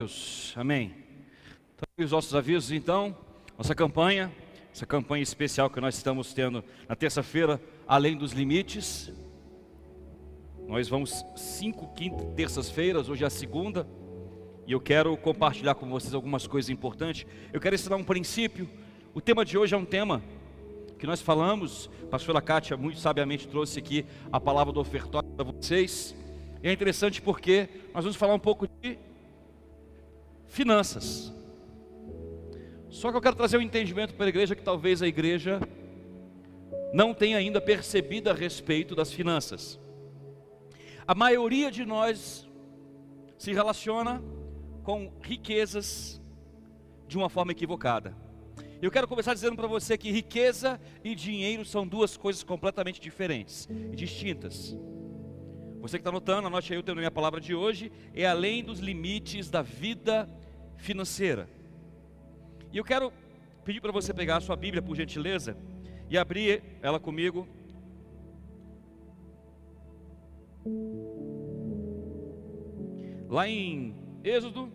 Deus, amém. Então, os nossos avisos, então, nossa campanha, essa campanha especial que nós estamos tendo na terça-feira, além dos limites. Nós vamos cinco quintas, terças-feiras, hoje é a segunda, e eu quero compartilhar com vocês algumas coisas importantes. Eu quero ensinar um princípio. O tema de hoje é um tema que nós falamos, a pastora Kátia muito sabiamente trouxe aqui a palavra do ofertório para vocês. E é interessante porque nós vamos falar um pouco de finanças. Só que eu quero trazer um entendimento para a igreja que talvez a igreja não tenha ainda percebido a respeito das finanças. A maioria de nós se relaciona com riquezas de uma forma equivocada. Eu quero começar dizendo para você que riqueza e dinheiro são duas coisas completamente diferentes e distintas. Você que está anotando, anote aí o teu nome, a palavra de hoje é além dos limites da vida financeira. E eu quero pedir para você pegar a sua Bíblia, por gentileza, e abrir ela comigo. Lá em Êxodo,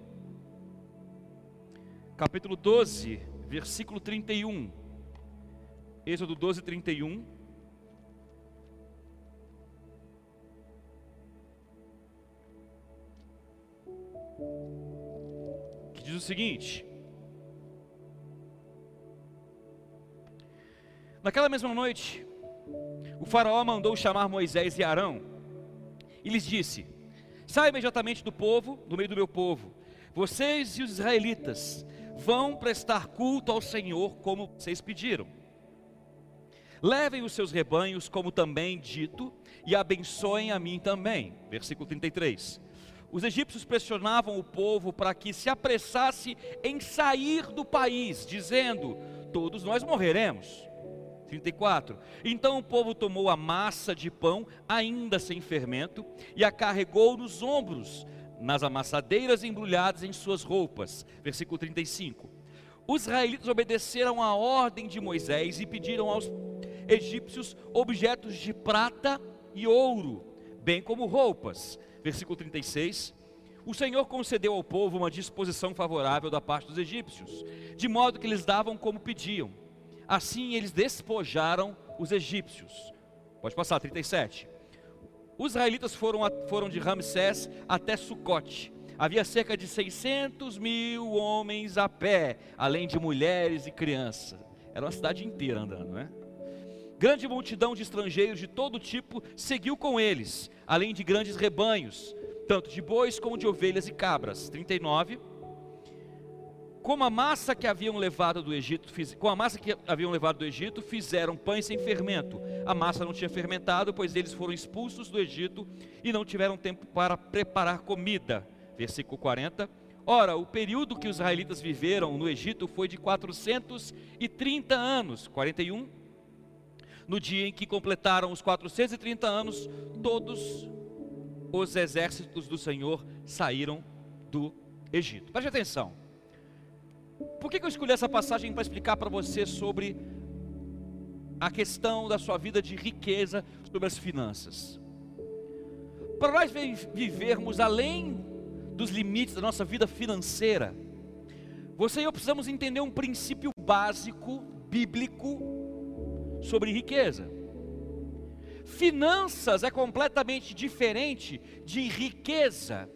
capítulo 12, versículo 31. Êxodo 12, 31. Diz o seguinte: Naquela mesma noite, o Faraó mandou chamar Moisés e Arão e lhes disse: Saia imediatamente do povo, do meio do meu povo. Vocês e os israelitas vão prestar culto ao Senhor como vocês pediram. Levem os seus rebanhos, como também dito, e abençoem a mim também. Versículo 33. Os egípcios pressionavam o povo para que se apressasse em sair do país, dizendo: Todos nós morreremos. 34. Então o povo tomou a massa de pão, ainda sem fermento, e a carregou nos ombros, nas amassadeiras embrulhadas em suas roupas. Versículo 35. Os israelitas obedeceram à ordem de Moisés e pediram aos egípcios objetos de prata e ouro, bem como roupas. Versículo 36. O Senhor concedeu ao povo uma disposição favorável da parte dos egípcios, de modo que eles davam como pediam. Assim eles despojaram os egípcios. Pode passar, 37. Os israelitas foram, foram de Ramsés até Sucote. Havia cerca de 600 mil homens a pé, além de mulheres e crianças. Era uma cidade inteira andando, né? Grande multidão de estrangeiros de todo tipo seguiu com eles, além de grandes rebanhos, tanto de bois como de ovelhas e cabras. 39 como a massa que haviam levado do Egito, com a massa que haviam levado do Egito, fizeram pães sem fermento. A massa não tinha fermentado, pois eles foram expulsos do Egito e não tiveram tempo para preparar comida. Versículo 40. Ora, o período que os israelitas viveram no Egito foi de 430 anos. 41. No dia em que completaram os 430 anos, todos os exércitos do Senhor saíram do Egito. Preste atenção. Por que, eu escolhi essa passagem para explicar para você sobre a questão da sua vida de riqueza, sobre as finanças? Para nós vivermos além dos limites da nossa vida financeira, você e eu precisamos entender um princípio básico, bíblico, sobre riqueza. Finanças é completamente diferente de riqueza.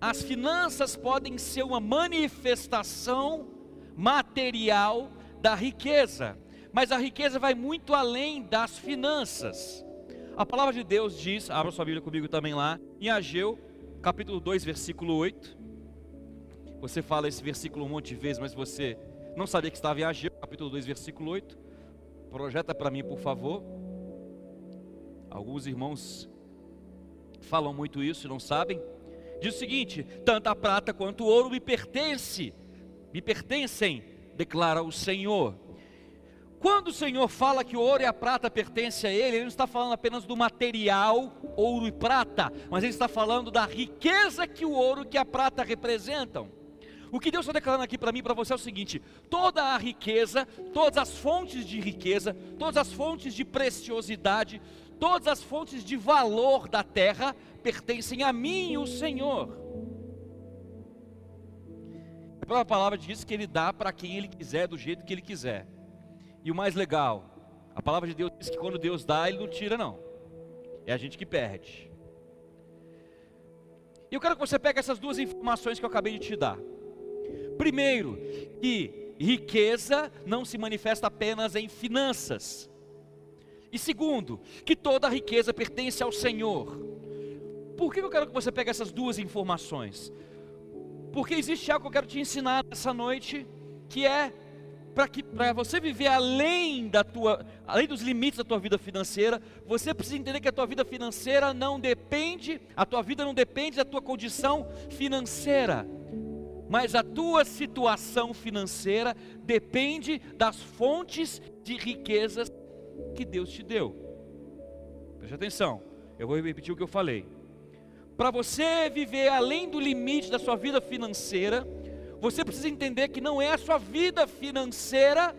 As finanças podem ser uma manifestação material da riqueza, mas a riqueza vai muito além das finanças. A palavra de Deus diz, abra sua Bíblia comigo também lá, em Ageu, capítulo 2, versículo 8. Você fala esse versículo um monte de vezes, mas você não sabia que estava em Ageu, capítulo 2, versículo 8. Projeta para mim, por favor. Alguns irmãos falam muito isso e não sabem. Diz o seguinte: tanto a prata quanto o ouro me pertence me pertencem, declara o Senhor. Quando o Senhor fala que o ouro e a prata pertencem a Ele, Ele não está falando apenas do material, ouro e prata, mas Ele está falando da riqueza que o ouro e a prata representam. O que Deus está declarando aqui para mim e para você é o seguinte: toda a riqueza, todas as fontes de riqueza, todas as fontes de preciosidade, todas as fontes de valor da terra pertencem a mim, o Senhor. A própria palavra diz que ele dá para quem ele quiser, do jeito que ele quiser. E o mais legal, a palavra de Deus diz que quando Deus dá, ele não tira, não. É a gente que perde. E eu quero que você pegue essas duas informações que eu acabei de te dar. Primeiro, que riqueza não se manifesta apenas em finanças. E segundo, que toda riqueza pertence ao Senhor. Por que eu quero que você pegue essas duas informações? Porque existe algo que eu quero te ensinar nessa noite, que é para que para você viver além da tua, além dos limites da tua vida financeira, você precisa entender que a tua vida financeira não depende, a tua vida não depende da tua condição financeira, mas a tua situação financeira depende das fontes de riquezas que Deus te deu. Preste atenção, eu vou repetir o que eu falei. Para você viver além do limite da sua vida financeira, você precisa entender que não é a sua vida financeira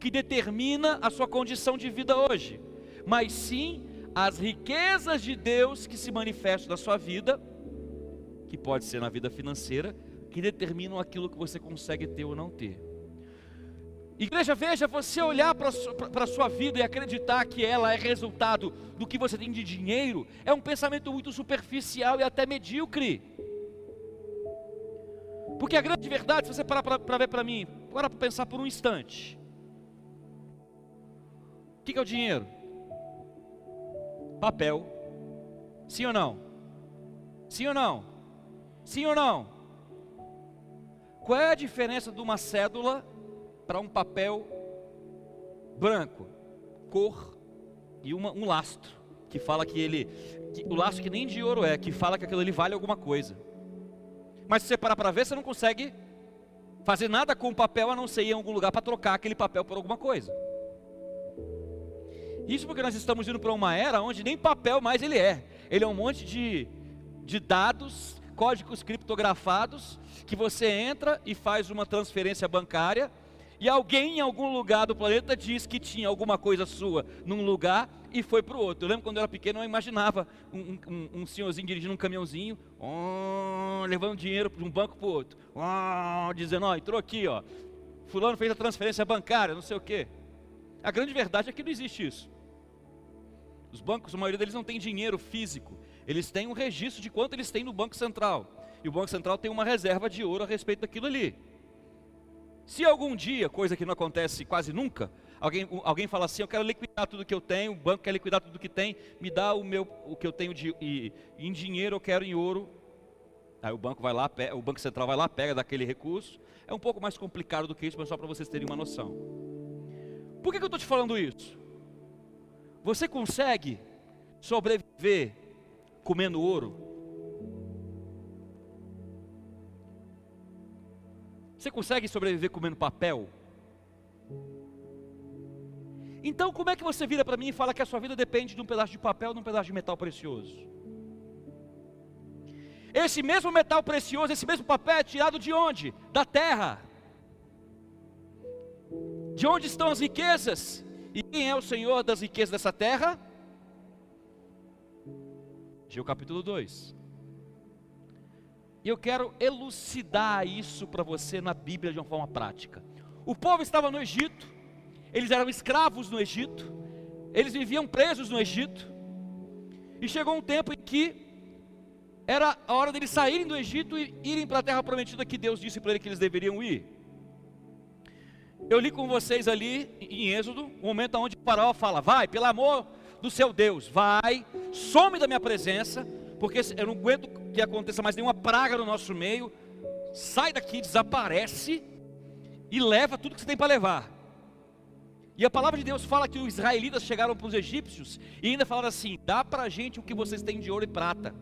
que determina a sua condição de vida hoje, mas sim as riquezas de Deus que se manifestam na sua vida, que pode ser na vida financeira, que determinam aquilo que você consegue ter ou não ter. Igreja, veja, você olhar para a sua vida e acreditar que ela é resultado do que você tem de dinheiro, é um pensamento muito superficial e até medíocre. Porque a grande verdade, se você parar para ver para mim, para pensar por um instante. O que, que é o dinheiro? Papel. Sim ou não? Sim ou não? Sim ou não? Qual é a diferença de uma cédula para um papel branco, cor e uma, um lastro, que fala que ele, que, o lastro que nem de ouro é, que fala que aquilo ali vale alguma coisa. Mas se você parar para ver, você não consegue fazer nada com o papel a não ser ir em algum lugar para trocar aquele papel por alguma coisa. Isso porque nós estamos indo para uma era onde nem papel mais ele é. Ele é um monte de, de dados, códigos criptografados, que você entra e faz uma transferência bancária e alguém em algum lugar do planeta diz que tinha alguma coisa sua num lugar e foi para o outro. Eu lembro quando eu era pequeno, eu imaginava um, um, um senhorzinho dirigindo um caminhãozinho, levando dinheiro de um banco para o outro, dizendo: Ó, entrou aqui, ó, Fulano fez a transferência bancária, não sei o quê. A grande verdade é que não existe isso. Os bancos, a maioria deles não tem dinheiro físico, eles têm um registro de quanto eles têm no Banco Central. E o Banco Central tem uma reserva de ouro a respeito daquilo ali. Se algum dia, coisa que não acontece quase nunca, alguém, alguém fala assim, eu quero liquidar tudo que eu tenho, o banco quer liquidar tudo que tem, me dá o meu o que eu tenho de e, em dinheiro, eu quero em ouro. Aí o banco vai lá, o Banco Central vai lá, pega daquele recurso. É um pouco mais complicado do que isso, mas só para vocês terem uma noção. Por que, que eu estou te falando isso? Você consegue sobreviver comendo ouro? Você consegue sobreviver comendo papel? Então, como é que você vira para mim e fala que a sua vida depende de um pedaço de papel, de um pedaço de metal precioso? Esse mesmo metal precioso, esse mesmo papel é tirado de onde? Da terra. De onde estão as riquezas? E quem é o Senhor das riquezas dessa terra? Geu capítulo 2. E eu quero elucidar isso para você na Bíblia de uma forma prática. O povo estava no Egito, eles eram escravos no Egito, eles viviam presos no Egito, e chegou um tempo em que era a hora deles saírem do Egito e irem para a terra prometida que Deus disse para eles que eles deveriam ir. Eu li com vocês ali em Êxodo, um momento onde o faraó fala: Vai, pelo amor do seu Deus, vai, some da minha presença, porque eu não aguento que aconteça mais nenhuma praga no nosso meio. Sai daqui, desaparece e leva tudo que você tem para levar. E a palavra de Deus fala que os israelitas chegaram para os egípcios e ainda falaram assim: dá para a gente o que vocês têm de ouro e prata.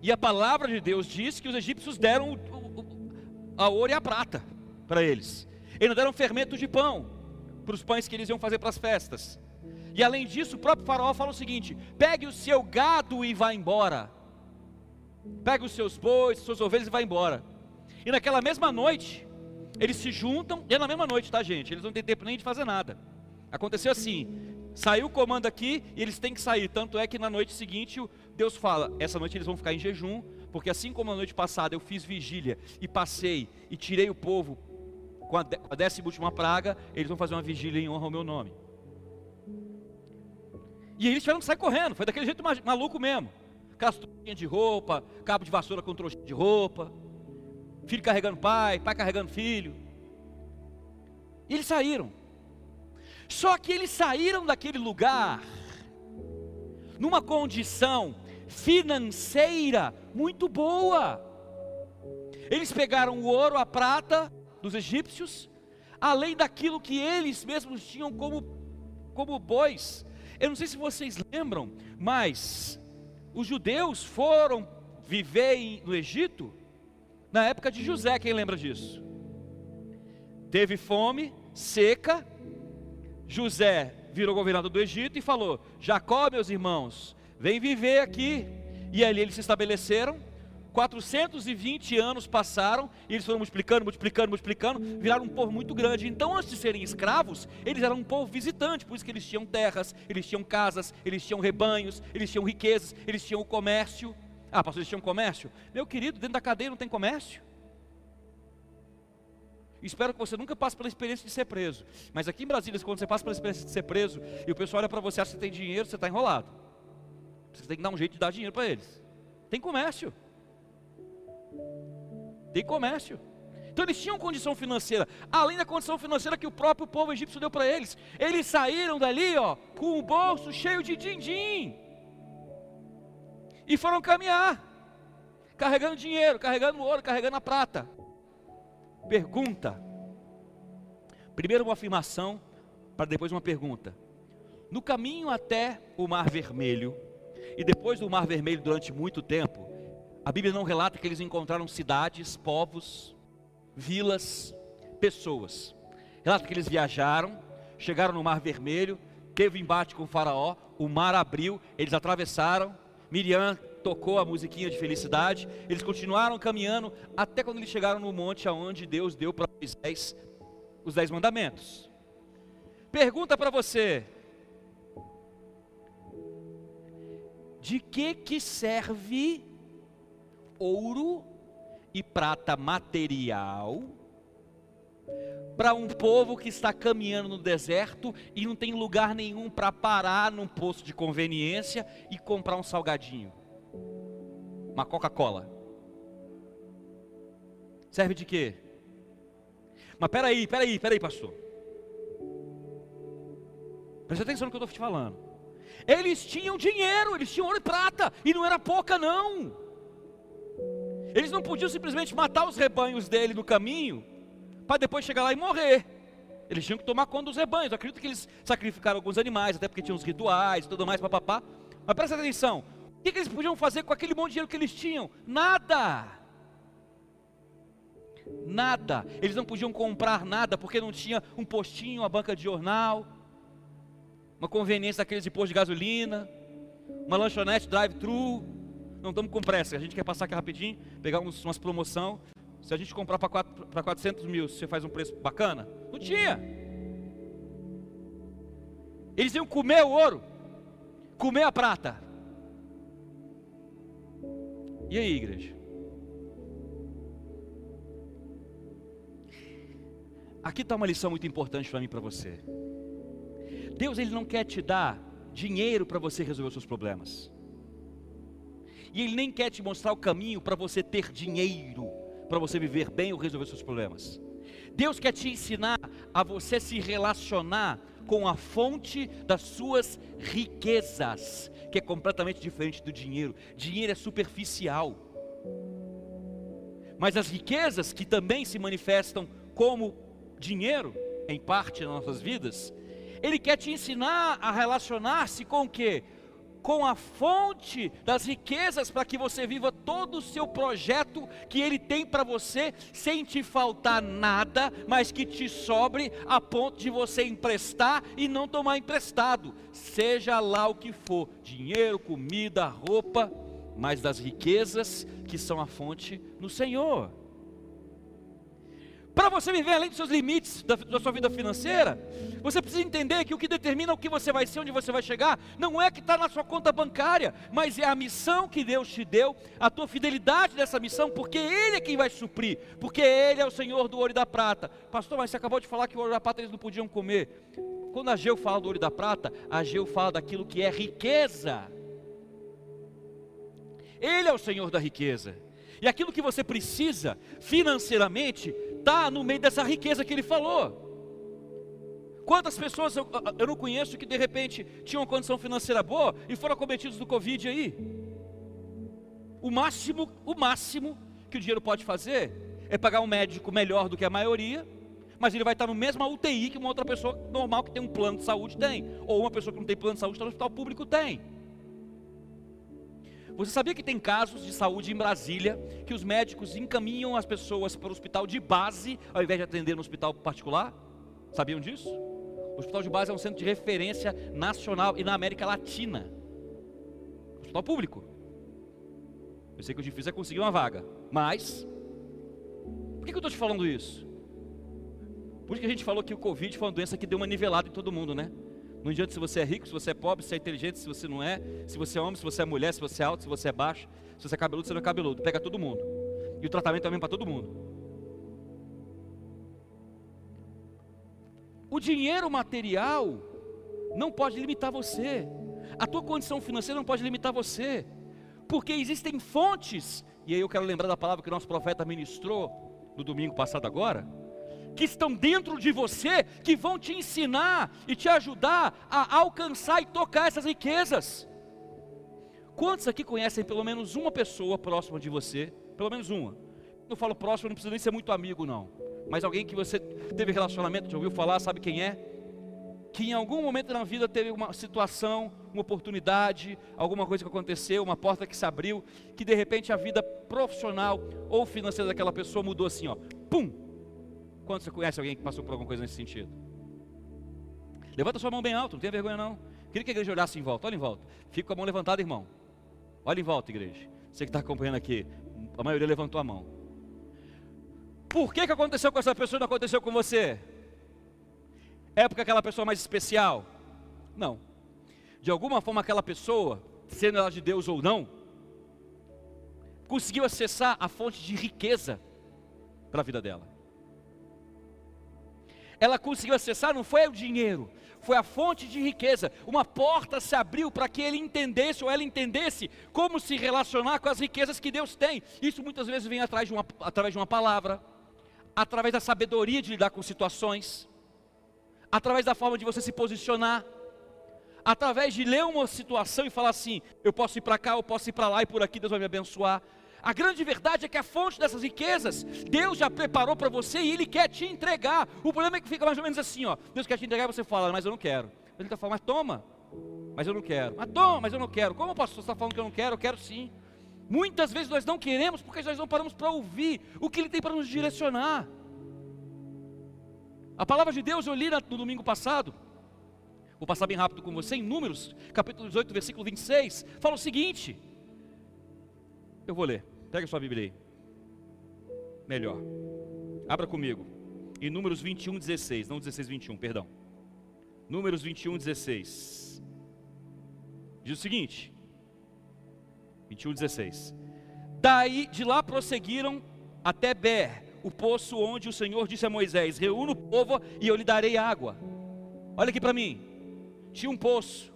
E a palavra de Deus diz que os egípcios deram o, o, a ouro e a prata para eles. Eles deram fermento de pão para os pães que eles iam fazer para as festas. E além disso, o próprio faraó fala o seguinte: pegue o seu gado e vá embora. Pegue os seus bois, suas ovelhas e vá embora. E naquela mesma noite, eles se juntam, e é na mesma noite, tá gente? Eles não têm tempo nem de fazer nada. Aconteceu assim: saiu o comando aqui e eles têm que sair. Tanto é que na noite seguinte, Deus fala: essa noite eles vão ficar em jejum, porque assim como na noite passada eu fiz vigília e passei e tirei o povo com a, com a décima última praga, eles vão fazer uma vigília em honra ao meu nome. E eles tiveram que sair correndo, foi daquele jeito maluco mesmo. Casturinha de roupa, cabo de vassoura com trouxa de roupa, filho carregando pai, pai carregando filho. E eles saíram. Só que eles saíram daquele lugar numa condição financeira muito boa. Eles pegaram o ouro, a prata dos egípcios, além daquilo que eles mesmos tinham como, como bois. Eu não sei se vocês lembram, mas os judeus foram viver no Egito na época de José, quem lembra disso? Teve fome, seca, José virou governador do Egito e falou: Jacó, meus irmãos, vem viver aqui. E ali eles se estabeleceram. 420 anos passaram e eles foram multiplicando, multiplicando, multiplicando, viraram um povo muito grande. Então, antes de serem escravos, eles eram um povo visitante, por isso que eles tinham terras, eles tinham casas, eles tinham rebanhos, eles tinham riquezas, eles tinham o comércio. Ah, pastor, eles tinham comércio? Meu querido, dentro da cadeia não tem comércio. Espero que você nunca passe pela experiência de ser preso. Mas aqui em Brasília, quando você passa pela experiência de ser preso e o pessoal olha para você, acha que você tem dinheiro, você está enrolado. Você tem que dar um jeito de dar dinheiro para eles. Tem comércio. Tem comércio. Então eles tinham condição financeira, além da condição financeira que o próprio povo egípcio deu para eles. Eles saíram dali, ó, com o bolso cheio de din-din. E foram caminhar, carregando dinheiro, carregando ouro, carregando a prata. Pergunta. Primeiro uma afirmação, para depois uma pergunta. No caminho até o Mar Vermelho, e depois do Mar Vermelho durante muito tempo, a Bíblia não relata que eles encontraram cidades, povos, vilas, pessoas. Relata que eles viajaram, chegaram no Mar Vermelho, teve embate com o Faraó, o mar abriu, eles atravessaram, Miriam tocou a musiquinha de felicidade, eles continuaram caminhando até quando eles chegaram no monte aonde Deus deu para Moisés os dez mandamentos. Pergunta para você: de que que serve ouro e prata material para um povo que está caminhando no deserto e não tem lugar nenhum para parar num posto de conveniência e comprar um salgadinho? uma Coca-Cola. Serve de quê? Mas peraí, peraí, peraí, pastor. Presta atenção no que eu estou te falando. Eles tinham dinheiro, eles tinham ouro e prata, e não era pouca, não. Eles não podiam simplesmente matar os rebanhos dele no caminho, para depois chegar lá e morrer. Eles tinham que tomar conta dos rebanhos. Eu acredito que eles sacrificaram alguns animais, até porque tinham os rituais e tudo mais, papapá. Mas presta atenção: o que, eles podiam fazer com aquele monte de dinheiro que eles tinham? Nada. Nada. Eles não podiam comprar nada porque não tinha um postinho, uma banca de jornal, uma conveniência daqueles de posto de gasolina, uma lanchonete drive-thru. Não estamos com pressa, a gente quer passar aqui rapidinho, pegar uns, umas promoção. Se a gente comprar para 400 mil, você faz um preço bacana? Não tinha. Eles iam comer o ouro, comer a prata. E aí, igreja? Aqui está uma lição muito importante para mim e para você. Deus ele não quer te dar dinheiro para você resolver os seus problemas. E ele nem quer te mostrar o caminho para você ter dinheiro, para você viver bem ou resolver seus problemas. Deus quer te ensinar a você se relacionar com a fonte das suas riquezas, que é completamente diferente do dinheiro. Dinheiro é superficial. Mas as riquezas que também se manifestam como dinheiro, em parte nas nossas vidas, ele quer te ensinar a relacionar-se com o que? Com a fonte das riquezas para que você viva todo o seu projeto que Ele tem para você, sem te faltar nada, mas que te sobre a ponto de você emprestar e não tomar emprestado, seja lá o que for dinheiro, comida, roupa mas das riquezas que são a fonte no Senhor. Para você viver além dos seus limites da, da, sua vida financeira, você precisa entender que o que determina o que você vai ser, onde você vai chegar, não é que está na sua conta bancária, mas é a missão que Deus te deu, a tua fidelidade dessa missão, porque Ele é quem vai suprir, porque Ele é o Senhor do ouro e da prata. Pastor, mas você acabou de falar que o ouro e da prata eles não podiam comer. Quando a Geu fala do ouro e da prata, a Geu fala daquilo que é riqueza. Ele é o Senhor da riqueza. E aquilo que você precisa financeiramente está no meio dessa riqueza que ele falou. Quantas pessoas eu, eu, não conheço que de repente tinham uma condição financeira boa e foram acometidos do Covid aí? O máximo, o máximo que o dinheiro pode fazer é pagar um médico melhor do que a maioria, mas ele vai estar no mesmo UTI que uma outra pessoa normal que tem um plano de saúde tem, ou uma pessoa que não tem plano de saúde no hospital público tem. Você sabia que tem casos de saúde em Brasília que os médicos encaminham as pessoas para o hospital de base ao invés de atender no hospital particular? Sabiam disso? O hospital de base é um centro de referência nacional e na América Latina. Hospital público. Eu sei que o difícil é conseguir uma vaga, mas por que, eu estou te falando isso? Por que a gente falou que o Covid foi uma doença que deu uma nivelada em todo mundo, né? Não adianta se você é rico, se você é pobre, se é inteligente, se você não é, se você é homem, se você é mulher, se você é alto, se você é baixo, se você é cabeludo, se não é cabeludo. Pega todo mundo. E o tratamento também para todo mundo. O dinheiro material não pode limitar você. A tua condição financeira não pode limitar você. Porque existem fontes, e aí eu quero lembrar da palavra que o nosso profeta ministrou no domingo passado agora que estão dentro de você, que vão te ensinar e te ajudar a alcançar e tocar essas riquezas. Quantos aqui conhecem pelo menos uma pessoa próxima de você? Pelo menos uma. Eu falo próximo, não precisa nem ser muito amigo, não. Mas alguém que você teve relacionamento, já ouviu falar, sabe quem é? Que em algum momento na vida teve uma situação, uma oportunidade, alguma coisa que aconteceu, uma porta que se abriu, que de repente a vida profissional ou financeira daquela pessoa mudou assim, ó, pum, Quanto você conhece alguém que passou por alguma coisa nesse sentido? Levanta sua mão bem alto, não tenha vergonha não. Queria que a igreja olhasse em volta, olha em volta. Fica com a mão levantada, irmão. Olha em volta, igreja. Você que está acompanhando aqui, a maioria levantou a mão. Por que, que aconteceu com essa pessoa e não aconteceu com você? É porque aquela pessoa é mais especial? Não. De alguma forma aquela pessoa, sendo ela de Deus ou não, conseguiu acessar a fonte de riqueza para a vida dela ela conseguiu acessar não foi o dinheiro, foi a fonte de riqueza. Uma porta se abriu para que ele entendesse ou ela entendesse como se relacionar com as riquezas que Deus tem. Isso muitas vezes vem de uma, através de uma palavra, através da sabedoria de lidar com situações, através da forma de você se posicionar, através de ler uma situação e falar assim: eu posso ir para cá, eu posso ir para lá e por aqui Deus vai me abençoar. A grande verdade é que a fonte dessas riquezas, Deus já preparou para você e Ele quer te entregar. O problema é que fica mais ou menos assim, ó. Deus quer te entregar e você fala, mas eu não quero. Ele está falando, mas toma, mas eu não quero. Mas toma, mas eu não quero. Como pastor está falando que eu não quero? Eu quero sim. Muitas vezes nós não queremos porque nós não paramos para ouvir o que Ele tem para nos direcionar. A palavra de Deus eu li no domingo passado. Vou passar bem rápido com você em Números, capítulo 18, versículo 26. Fala o seguinte: eu vou ler. Pega sua Bíblia aí. Melhor. Abra comigo. Em Números 21, 16. Não 16, 21, perdão. Números 21, 16. Diz o seguinte: 21, 16. Daí, de lá prosseguiram até Ber, o poço onde o Senhor disse a Moisés: Reúna o povo e eu lhe darei água. Olha aqui para mim. Tinha um poço.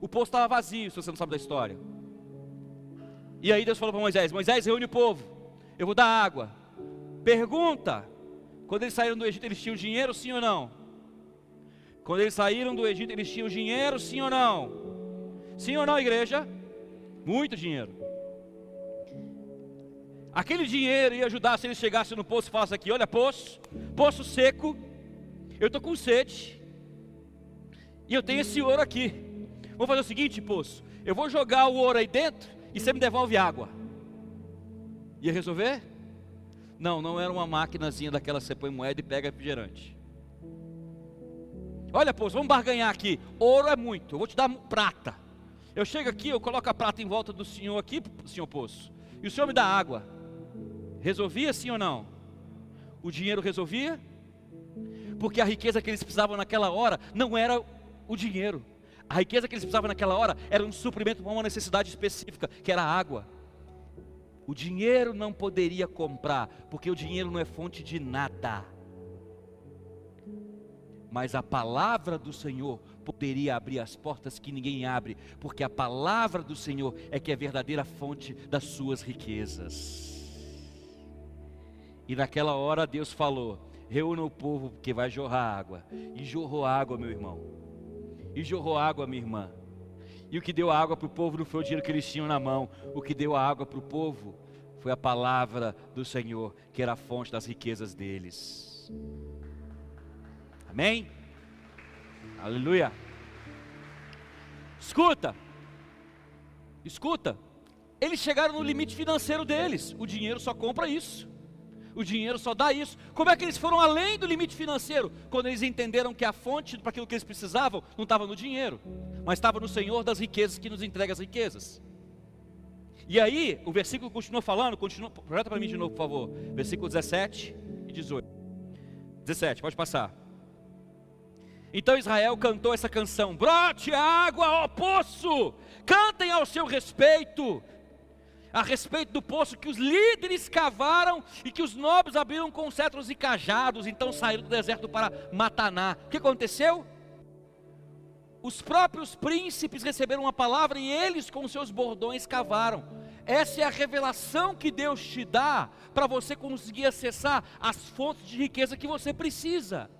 O poço estava vazio, se você não sabe da história. E aí Deus falou para Moisés: Moisés, reúne o povo, eu vou dar água. Pergunta: quando eles saíram do Egito, eles tinham dinheiro, sim ou não? Quando eles saíram do Egito, eles tinham dinheiro, sim ou não? Sim ou não, igreja? Muito dinheiro. Aquele dinheiro ia ajudar se eles chegassem no poço e falassem aqui: olha, poço, poço seco, eu estou com sede, e eu tenho esse ouro aqui. Vou fazer o seguinte, poço: eu vou jogar o ouro aí dentro e você me devolve água. Ia resolver? Não, não era uma maquinazinha daquela que você põe moeda e pega refrigerante. Olha, poço, vamos barganhar aqui. Ouro é muito, eu vou te dar prata. Eu chego aqui, eu coloco a prata em volta do senhor aqui, senhor poço, e o senhor me dá água. Resolvia sim ou não? o dinheiro resolvia? Porque a riqueza que eles precisavam naquela hora não era o dinheiro. A riqueza que eles precisavam naquela hora era um suprimento para uma necessidade específica, que era água. O dinheiro não poderia comprar, porque o dinheiro não é fonte de nada. Mas a palavra do Senhor poderia abrir as portas que ninguém abre, porque a palavra do Senhor é que é a verdadeira fonte das suas riquezas. E naquela hora Deus falou: reúna o povo, porque vai jorrar água. E jorrou água, meu irmão. E jorrou água, minha irmã. E o que deu água para o povo não foi o dinheiro que eles tinham na mão. O que deu água para o povo foi a palavra do Senhor, que era a fonte das riquezas deles. Amém? Aleluia. Escuta. Escuta. Eles chegaram no limite financeiro deles. O dinheiro só compra isso. O dinheiro só dá isso. Como é que eles foram além do limite financeiro? Quando eles entenderam que a fonte para aquilo que eles precisavam não estava no dinheiro, mas estava no Senhor das riquezas que nos entrega as riquezas. E aí, o versículo continua falando, continua, projeta para mim de novo, por favor. Versículo 17 e 18. 17, pode passar. Então Israel cantou essa canção: Brote água, ó poço, cantem ao seu respeito, a respeito do poço que os líderes cavaram e que os nobres abriram com cetros e cajados, então saíram do deserto para Mataná. O que aconteceu? Os próprios príncipes receberam uma palavra e eles com seus bordões cavaram. Essa é a revelação que Deus te dá para você conseguir acessar as fontes de riqueza que você precisa.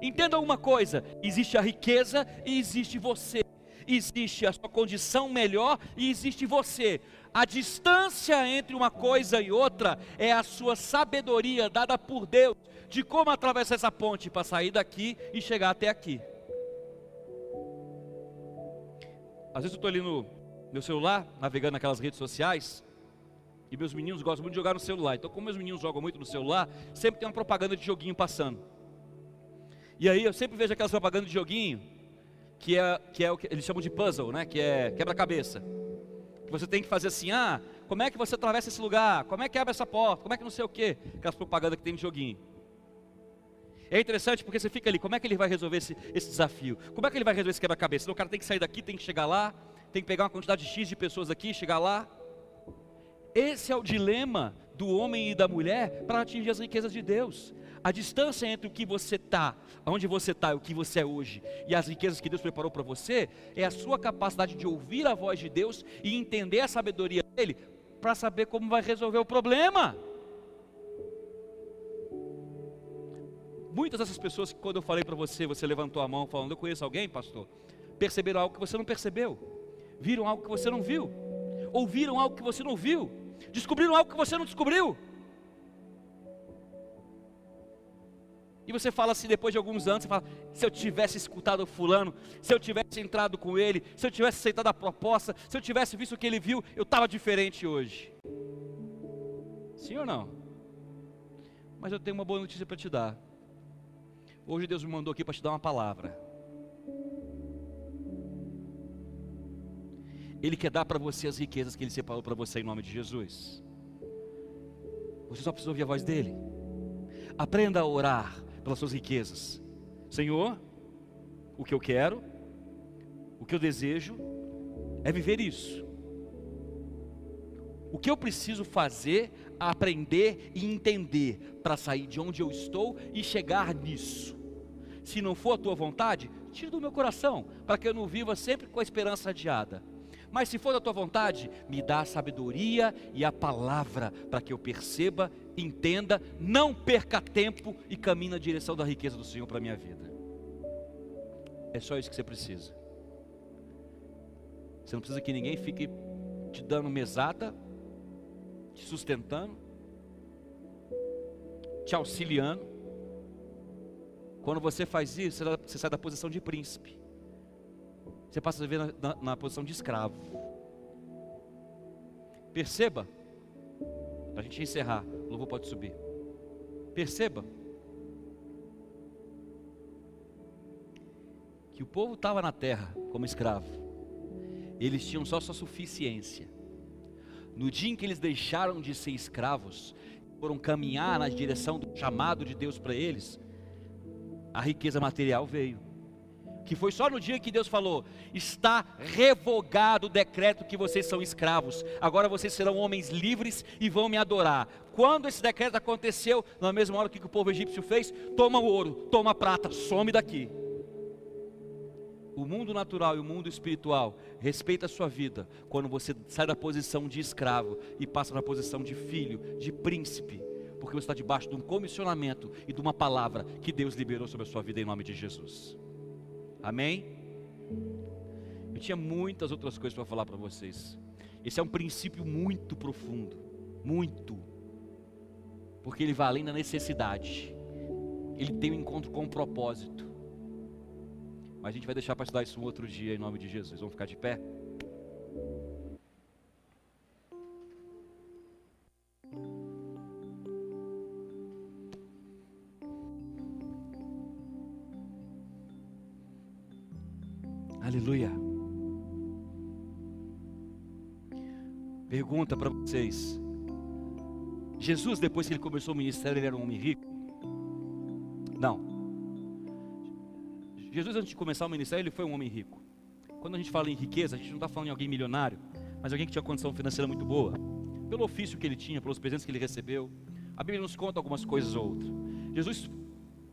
Entenda uma coisa: existe a riqueza e existe você. Existe a sua condição melhor e existe você. A distância entre uma coisa e outra é a sua sabedoria dada por Deus de como atravessar essa ponte para sair daqui e chegar até aqui. Às vezes eu estou ali no meu celular, navegando naquelas redes sociais, e meus meninos gostam muito de jogar no celular. Então, como meus meninos jogam muito no celular, sempre tem uma propaganda de joguinho passando. E aí eu sempre vejo aquelas propagandas de joguinho, que é, que é o que eles chamam de puzzle, né? Que é quebra-cabeça você tem que fazer assim, ah, como é que você atravessa esse lugar? Como é que abre essa porta? Como é que não sei o quê? Aquelas propagandas que tem de joguinho. É interessante porque você fica ali, como é que ele vai resolver esse, esse desafio? Como é que ele vai resolver esse quebra-cabeça? O cara tem que sair daqui, tem que chegar lá, tem que pegar uma quantidade X de pessoas aqui, chegar lá. Esse é o dilema do homem e da mulher para atingir as riquezas de Deus. A distância entre o que você está, onde você está e o que você é hoje, e as riquezas que Deus preparou para você, é a sua capacidade de ouvir a voz de Deus e entender a sabedoria dele para saber como vai resolver o problema. Muitas dessas pessoas que quando eu falei para você, você levantou a mão falando, eu conheço alguém, pastor, perceberam algo que você não percebeu, viram algo que você não viu, ouviram algo que você não viu, descobriram algo que você não descobriu. E você fala assim depois de alguns anos, você fala, se eu tivesse escutado o fulano, se eu tivesse entrado com ele, se eu tivesse aceitado a proposta, se eu tivesse visto o que ele viu, eu estava diferente hoje. Sim ou não? Mas eu tenho uma boa notícia para te dar. Hoje Deus me mandou aqui para te dar uma palavra. Ele quer dar para você as riquezas que Ele separou para você em nome de Jesus. Você só precisa ouvir a voz dEle. Aprenda a orar pelas suas riquezas. Senhor, o que eu quero, o que eu desejo é viver isso. O que eu preciso fazer, aprender e entender para sair de onde eu estou e chegar nisso. Se não for a tua vontade, tira do meu coração, para que eu não viva sempre com a esperança adiada. Mas se for da tua vontade, me dá a sabedoria e a palavra para que eu perceba, entenda, não perca tempo e caminhe na direção da riqueza do Senhor para a minha vida. É só isso que você precisa. Você não precisa que ninguém fique te dando mesada, te sustentando, te auxiliando. Quando você faz isso, você sai da posição de príncipe você passa a viver na, na, na posição de escravo. Perceba, para a gente encerrar, o louvor pode subir. Perceba que o povo estava na terra como escravo, eles tinham só sua suficiência. No dia em que eles deixaram de ser escravos, foram caminhar na direção do chamado de Deus para eles, a riqueza material veio. Que foi só no dia que Deus falou: está revogado o decreto que vocês são escravos, agora vocês serão homens livres e vão me adorar. Quando esse decreto aconteceu, na mesma hora que o povo egípcio fez, toma o ouro, toma a prata, some daqui. O mundo natural e o mundo espiritual respeita a sua vida quando você sai da posição de escravo e passa na posição de filho, de príncipe, porque você está debaixo de um comissionamento e de uma palavra que Deus liberou sobre a sua vida em nome de Jesus. Amém? Eu tinha muitas outras coisas para falar para vocês. Esse é um princípio muito profundo, muito, porque ele vai além da necessidade. Ele tem um encontro com um propósito. Mas a gente vai deixar para estudar isso um outro dia em nome de Jesus. Vamos ficar de pé? Pergunta para vocês. Jesus, depois que ele começou o ministério, ele era um homem rico? Não. Jesus, antes de começar o ministério, ele foi um homem rico. Quando a gente fala em riqueza, a gente não está falando em alguém milionário, mas alguém que tinha condição financeira muito boa, pelo ofício que ele tinha, pelos presentes que ele recebeu. A Bíblia nos conta algumas coisas ou outras. Jesus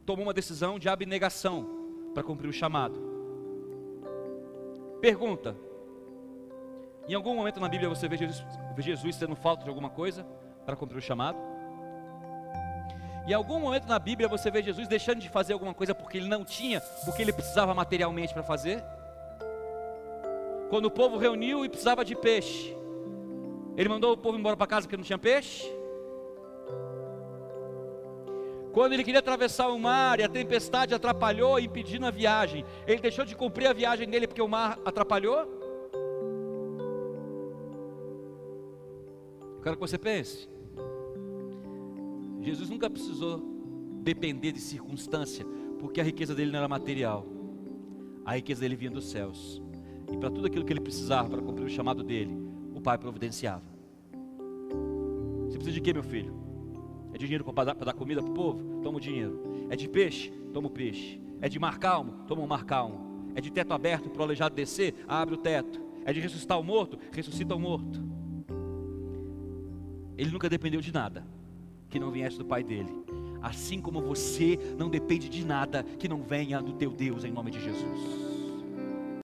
tomou uma decisão de abnegação para cumprir o chamado. Pergunta: em algum momento na Bíblia você vê Jesus, vê Jesus tendo falta de alguma coisa para cumprir o chamado? Em algum momento na Bíblia você vê Jesus deixando de fazer alguma coisa porque ele não tinha o que ele precisava materialmente para fazer? Quando o povo reuniu e precisava de peixe, ele mandou o povo embora para casa porque não tinha peixe? Quando ele queria atravessar o mar e a tempestade atrapalhou, impedindo a viagem, ele deixou de cumprir a viagem dele porque o mar atrapalhou? Quero que você pense. Jesus nunca precisou depender de circunstância, porque a riqueza dele não era material, a riqueza dele vinha dos céus, e para tudo aquilo que ele precisava para cumprir o chamado dele, o Pai providenciava. Você precisa de quê, meu filho? É de dinheiro para dar, dar, comida para o povo? Toma o dinheiro. É de peixe? Toma o peixe. É de mar calmo? Toma o mar calmo. É de teto aberto para o aleijado descer? Abre o teto. É de ressuscitar o morto? Ressuscita o morto. Ele nunca dependeu de nada que não viesse do Pai dele. Assim como você não depende de nada que não venha do teu Deus em nome de Jesus.